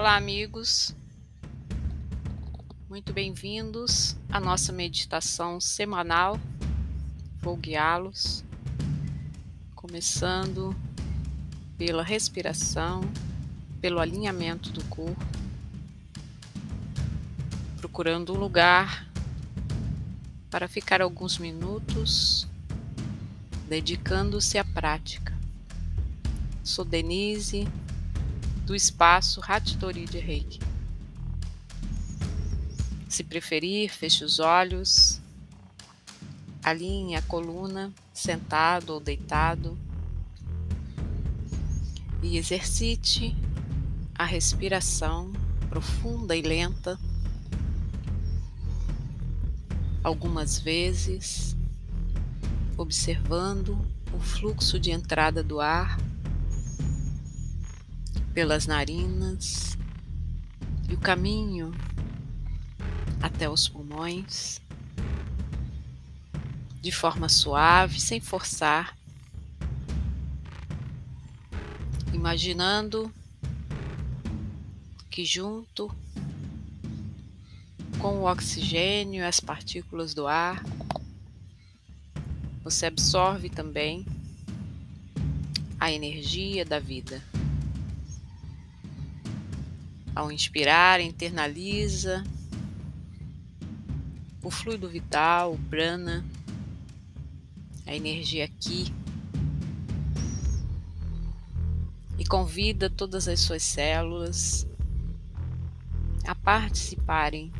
Olá, amigos. Muito bem-vindos à nossa meditação semanal. Vou guiá-los, começando pela respiração, pelo alinhamento do corpo, procurando um lugar para ficar alguns minutos dedicando-se à prática. Sou Denise, do espaço Hatitori de Reiki. Se preferir, feche os olhos, alinhe a coluna, sentado ou deitado, e exercite a respiração profunda e lenta algumas vezes observando o fluxo de entrada do ar pelas narinas e o caminho até os pulmões, de forma suave, sem forçar, imaginando que junto com o oxigênio e as partículas do ar, você absorve também a energia da vida. Ao inspirar, internaliza o fluido vital, o prana, a energia aqui. E convida todas as suas células a participarem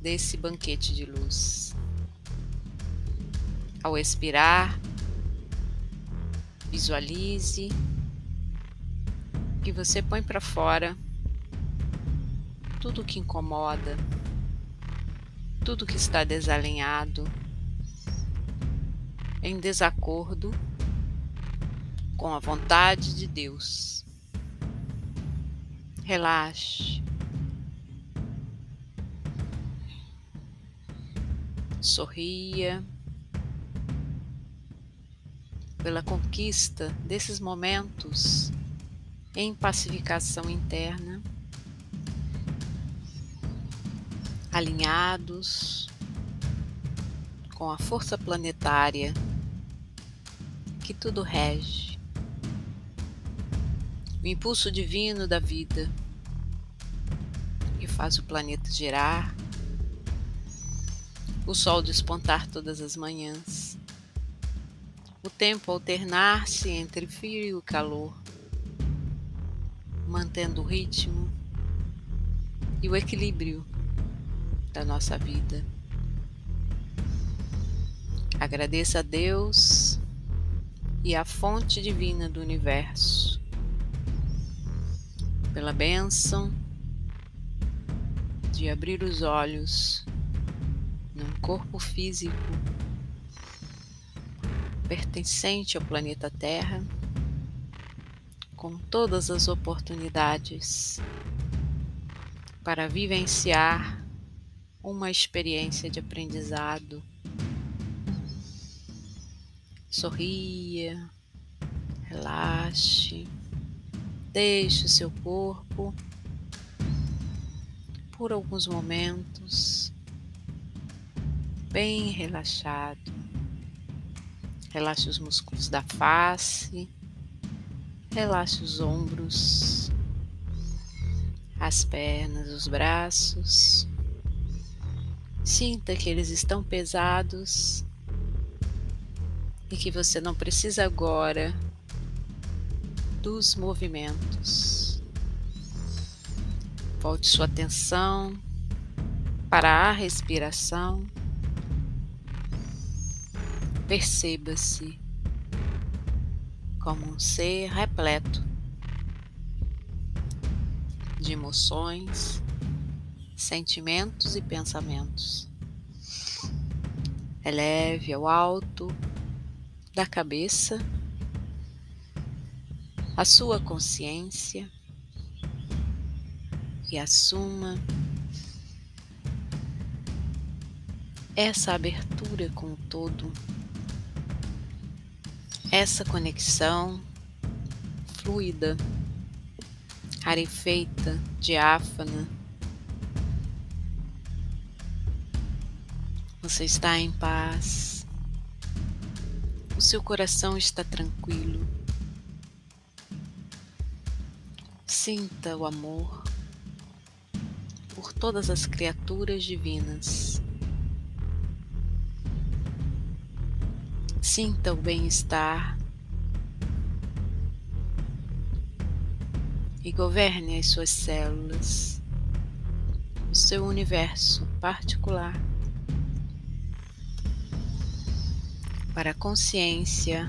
desse banquete de luz. Ao expirar, visualize que você põe para fora tudo que incomoda, tudo que está desalinhado, em desacordo com a vontade de Deus. Relaxe. Sorria pela conquista desses momentos em pacificação interna, alinhados com a força planetária que tudo rege, o impulso divino da vida que faz o planeta girar, o sol despontar todas as manhãs o tempo alternar-se entre frio e calor, mantendo o ritmo e o equilíbrio da nossa vida. Agradeça a Deus e a fonte divina do universo pela bênção de abrir os olhos num corpo físico pertencente ao planeta Terra, com todas as oportunidades para vivenciar uma experiência de aprendizado. Sorria, relaxe, deixe o seu corpo por alguns momentos bem relaxado. Relaxe os músculos da face, relaxe os ombros, as pernas, os braços. Sinta que eles estão pesados e que você não precisa agora dos movimentos. Volte sua atenção para a respiração. Perceba-se como um ser repleto de emoções, sentimentos e pensamentos. Eleve ao alto da cabeça a sua consciência e assuma essa abertura com o todo essa conexão fluida rarefeita, diáfana. Você está em paz. O seu coração está tranquilo. Sinta o amor por todas as criaturas divinas. Sinta o bem-estar e governe as suas células, o seu universo particular, para a consciência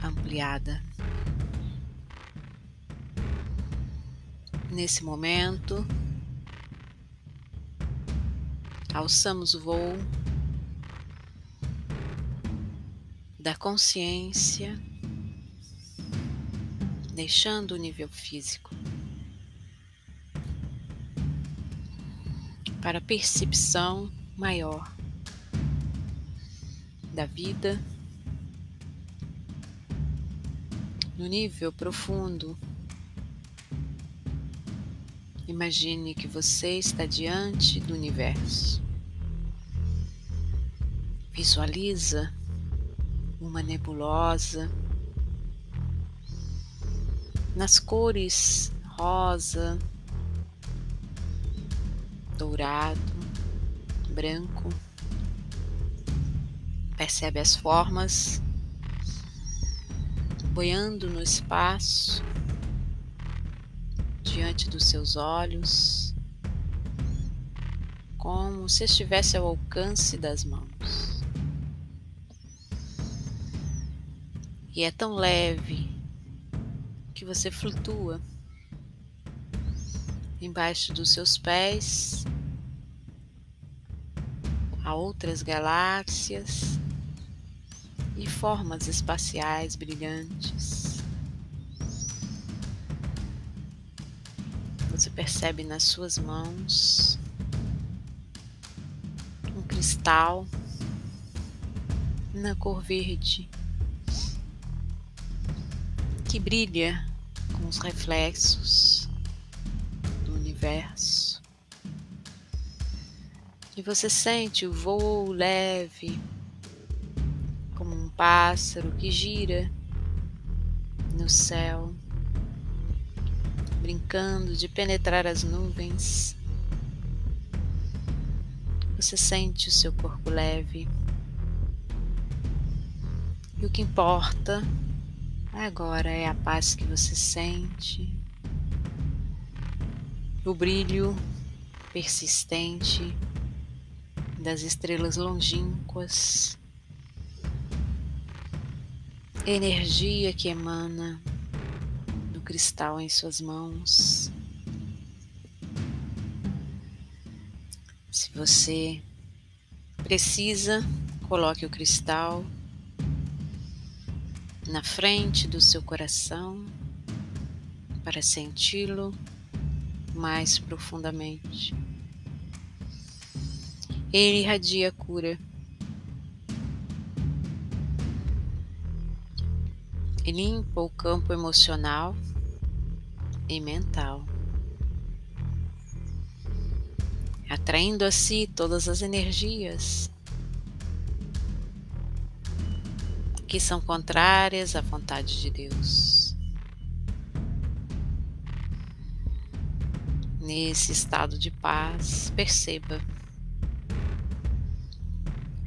ampliada. Nesse momento, alçamos o voo da consciência, deixando o nível físico para a percepção maior da vida no nível profundo. Imagine que você está diante do universo. Visualiza uma nebulosa nas cores rosa, dourado, branco. Percebe as formas boiando no espaço diante dos seus olhos, como se estivesse ao alcance das mãos. E é tão leve que você flutua embaixo dos seus pés a outras galáxias e formas espaciais brilhantes. Você percebe nas suas mãos um cristal na cor verde que brilha com os reflexos do universo. E você sente o voo leve, como um pássaro que gira no céu, brincando de penetrar as nuvens. Você sente o seu corpo leve. E o que importa Agora é a paz que você sente, o brilho persistente das estrelas longínquas, energia que emana do cristal em suas mãos. Se você precisa, coloque o cristal na frente do seu coração para senti-lo mais profundamente. Ele irradia cura. E limpa o campo emocional e mental, atraindo a si todas as energias que são contrárias à vontade de Deus. Nesse estado de paz, perceba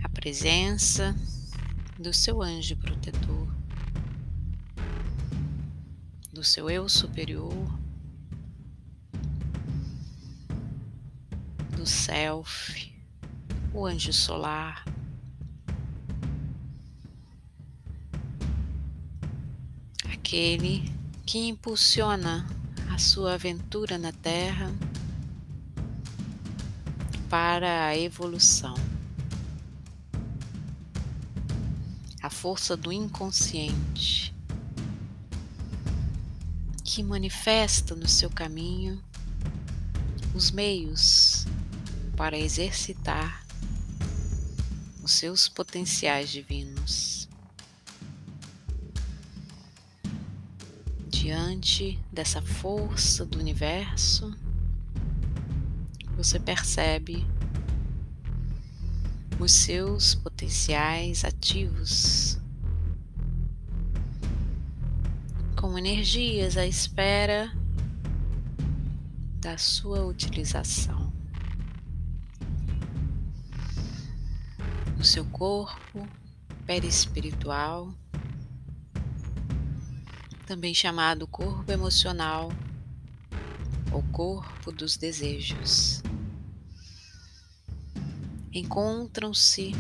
a presença do seu anjo protetor, do seu eu superior, do self, o anjo solar aquele que impulsiona a sua aventura na Terra para a evolução. A força do inconsciente que manifesta no seu caminho os meios para exercitar os seus potenciais divinos. Diante dessa força do universo, você percebe os seus potenciais ativos com energias à espera da sua utilização. No seu corpo perispiritual, também chamado corpo emocional ou corpo dos desejos. Encontram-se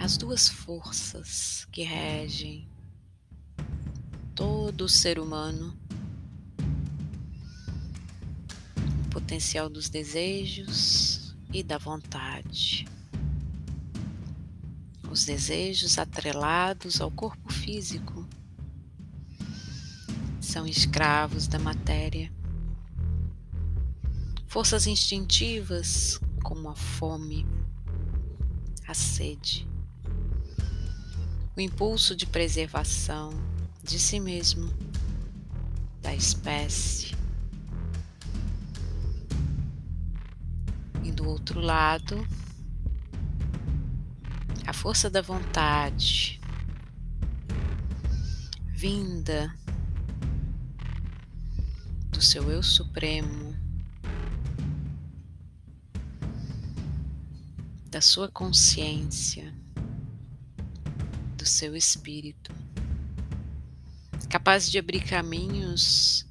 as duas forças que regem todo o ser humano: o potencial dos desejos e da vontade. Os desejos atrelados ao corpo físico são escravos da matéria. Forças instintivas como a fome, a sede, o impulso de preservação de si mesmo, da espécie. E do outro lado, a força da vontade, vinda do seu eu supremo, da sua consciência, do seu espírito, capaz de abrir caminhos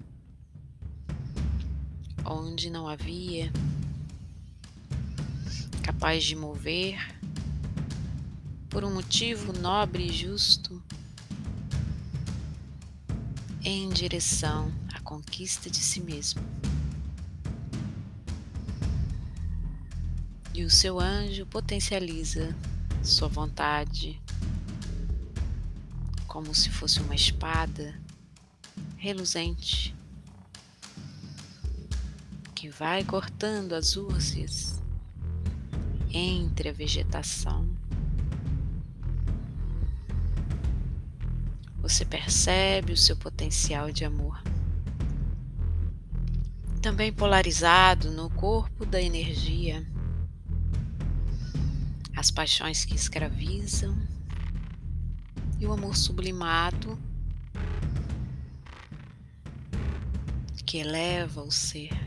onde não havia, capaz de mover por um motivo nobre e justo em direção conquista de si mesmo. e o seu anjo potencializa sua vontade como se fosse uma espada reluzente que vai cortando as úrsias entre a vegetação. Você percebe o seu potencial de amor. Também polarizado no corpo da energia. As paixões que escravizam. E o amor sublimado que eleva o ser.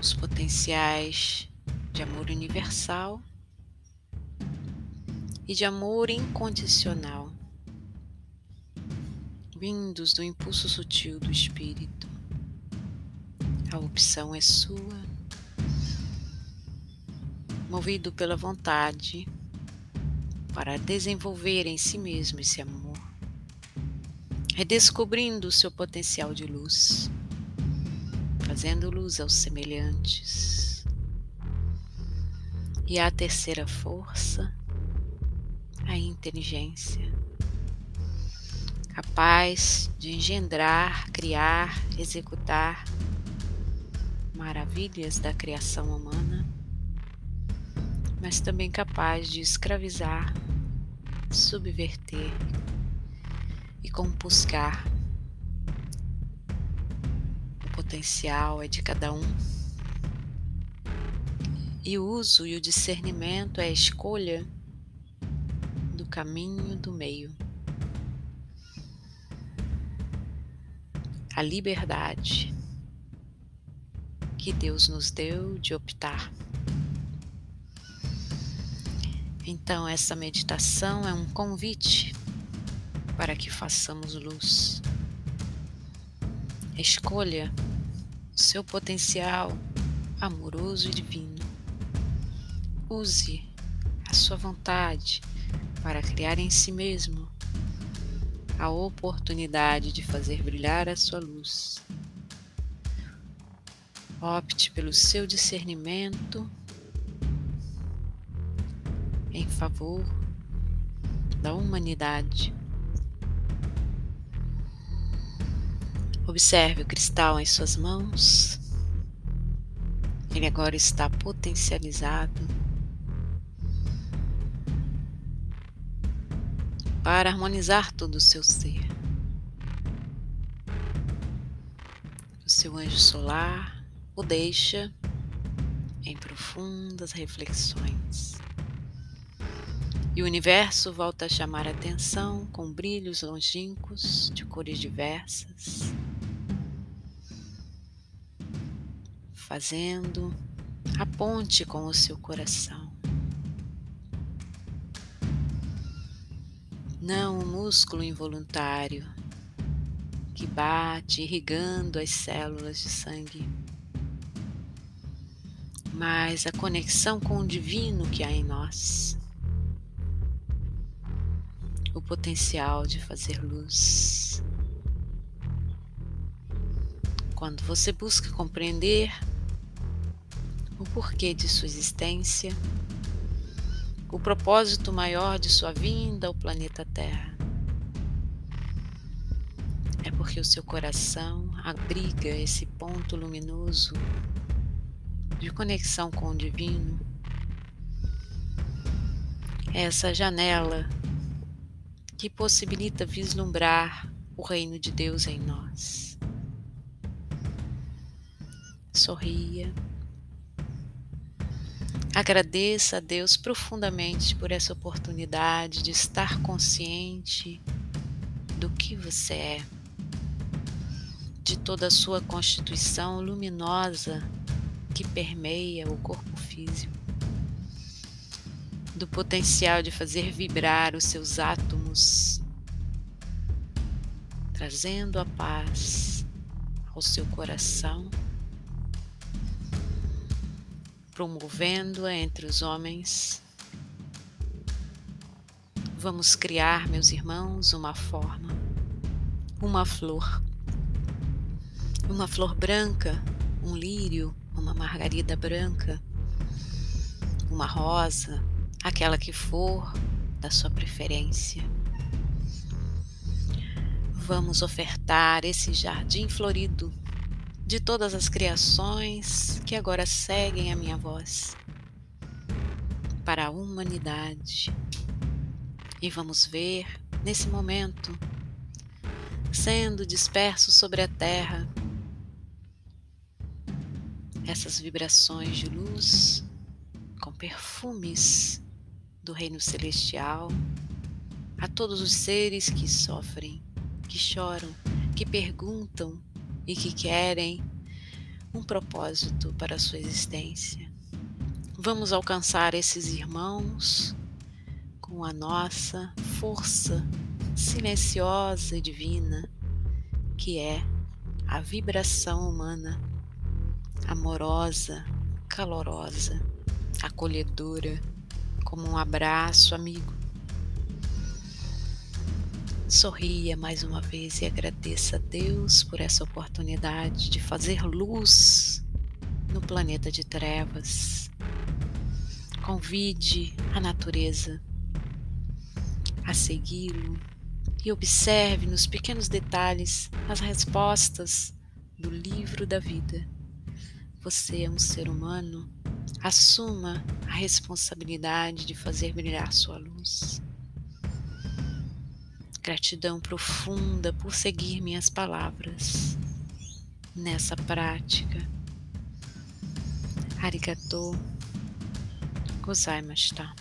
Os potenciais de amor universal e de amor incondicional, vindos do impulso sutil do espírito. A opção é sua movido pela vontade para desenvolver em si mesmo esse amor, redescobrindo o seu potencial de luz, fazendo luz aos semelhantes. E a terceira força, a inteligência, capaz de engendrar, criar, executar maravilhas da criação humana mas também capaz de escravizar, subverter e compuscar. O potencial é de cada um. E o uso e o discernimento é a escolha do caminho do meio. A liberdade que Deus nos deu de optar. Então, essa meditação é um convite para que façamos luz. Escolha o seu potencial amoroso e divino. Use a sua vontade para criar em si mesmo a oportunidade de fazer brilhar a sua luz. Opte pelo seu discernimento em favor da humanidade. Observe o cristal em suas mãos. Ele agora está potencializado para harmonizar todo o seu ser. O seu anjo solar o deixa em profundas reflexões. E o universo volta a chamar a atenção com brilhos longínquos de cores diversas, fazendo a ponte com o seu coração. Não o músculo involuntário que bate irrigando as células de sangue, mas a conexão com o divino que há em nós o potencial de fazer luz. Quando você busca compreender o porquê de sua existência, o propósito maior de sua vinda ao planeta Terra, é porque o seu coração abriga esse ponto luminoso de conexão com o divino, essa janela que possibilita vislumbrar o reino de Deus em nós. Sorria. Agradeça a Deus profundamente por essa oportunidade de estar consciente do que você é, de toda a sua constituição luminosa que permeia o corpo físico do potencial de fazer vibrar os seus átomos, trazendo a paz ao seu coração, promovendo-a entre os homens. Vamos criar, meus irmãos, uma forma, uma flor, uma flor branca, um lírio, uma margarida branca, uma rosa, aquela que for da sua preferência. Vamos ofertar esse jardim florido de todas as criações que agora seguem a minha voz para a humanidade. E vamos ver, nesse momento, sendo dispersos sobre a terra, essas vibrações de luz com perfumes do reino celestial, a todos os seres que sofrem, que choram, que perguntam e que querem um propósito para a sua existência. Vamos alcançar esses irmãos com a nossa força silenciosa e divina, que é a vibração humana, amorosa, calorosa, acolhedora como um abraço amigo. Sorria mais uma vez e agradeça a Deus por essa oportunidade de fazer luz no planeta de trevas. Convide a natureza a segui-lo e observe nos pequenos detalhes as respostas do livro da vida. Você é um ser humano Assuma a responsabilidade de fazer brilhar sua luz. Gratidão profunda por seguir minhas palavras nessa prática. Arigatou gozaimashita.